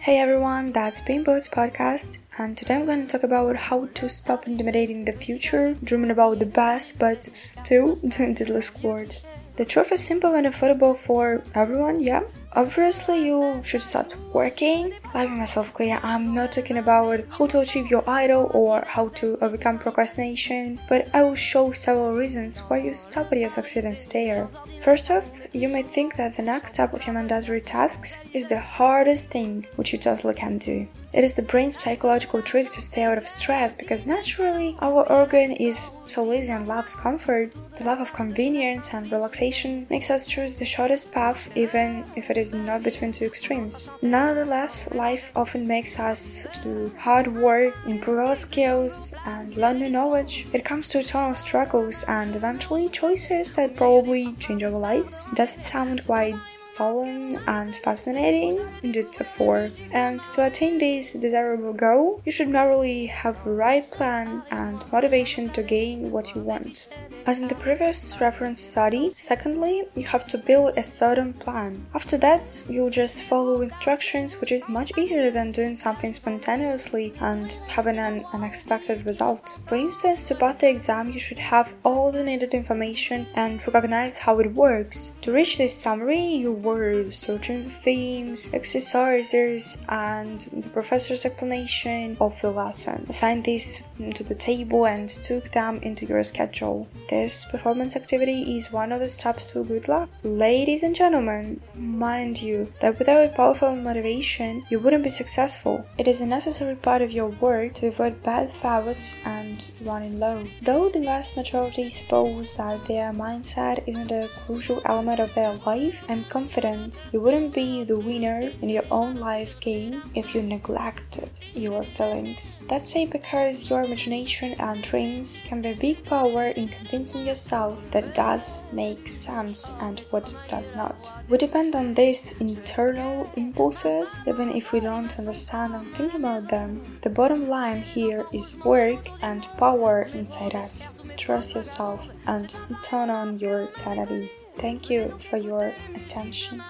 Hey everyone, that's Beanboats Podcast, and today I'm going to talk about how to stop intimidating the future, dreaming about the best, but still doing the least. The truth is simple and affordable for everyone, yeah. Obviously, you should start working. Let me myself clear, I'm not talking about how to achieve your idol or how to overcome procrastination, but I will show several reasons why you stop at your stay there. First off, you may think that the next step of your mandatory tasks is the hardest thing, which you totally can do. It is the brain's psychological trick to stay out of stress because naturally our organ is so lazy and loves comfort. The love of convenience and relaxation makes us choose the shortest path even if it is not between two extremes. Nonetheless, life often makes us do hard work, improve our skills, and learn new knowledge. It comes to eternal struggles and eventually choices that probably change our lives. Does it sound quite solemn and fascinating? Indeed, for. And to attain this desirable goal, you should merely have the right plan and motivation to gain what you want. As in the previous reference study, secondly, you have to build a certain plan. After that, you'll just follow instructions, which is much easier than doing something spontaneously and having an unexpected result. For instance, to pass the exam, you should have all the needed information and recognize how it works. To reach this summary, you were searching for themes, exercises, and the professor's explanation of the lesson. Assign these to the table and took them into your schedule. This performance activity is one of the steps to good luck. Ladies and gentlemen, mind you that without a powerful motivation, you wouldn't be successful. It is a necessary part of your work to avoid bad thoughts and running low. Though the vast majority suppose that their mindset isn't a crucial element of their life, I'm confident you wouldn't be the winner in your own life game if you neglected your feelings. That's say because your imagination and dreams can be a big power in convincing yourself that does make sense and what does not. We depend on these internal impulses even if we don't understand and think about them. The bottom line here is work and power inside us. Trust yourself and turn on your sanity. Thank you for your attention.